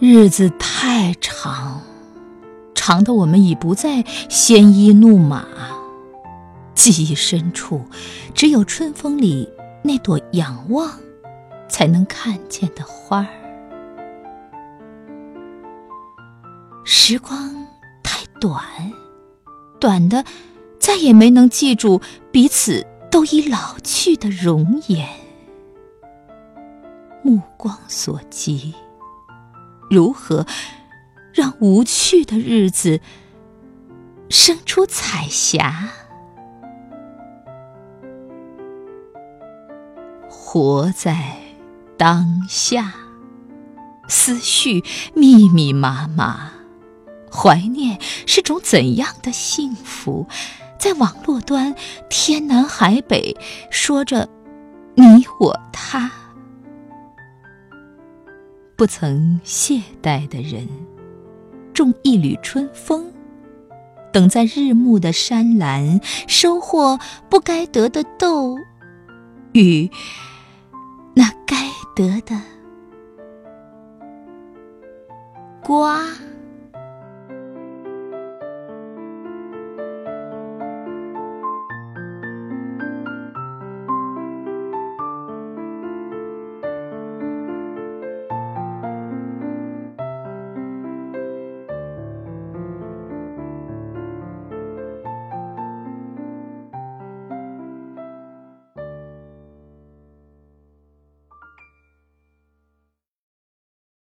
日子太长，长的我们已不再鲜衣怒马。记忆深处，只有春风里那朵仰望才能看见的花儿。时光太短，短的再也没能记住彼此都已老去的容颜。目光所及，如何让无趣的日子生出彩霞？活在当下，思绪密密麻麻，怀念是种怎样的幸福？在网络端，天南海北说着你我他，不曾懈怠的人，种一缕春风，等在日暮的山岚，收获不该得的豆与。那该得的瓜。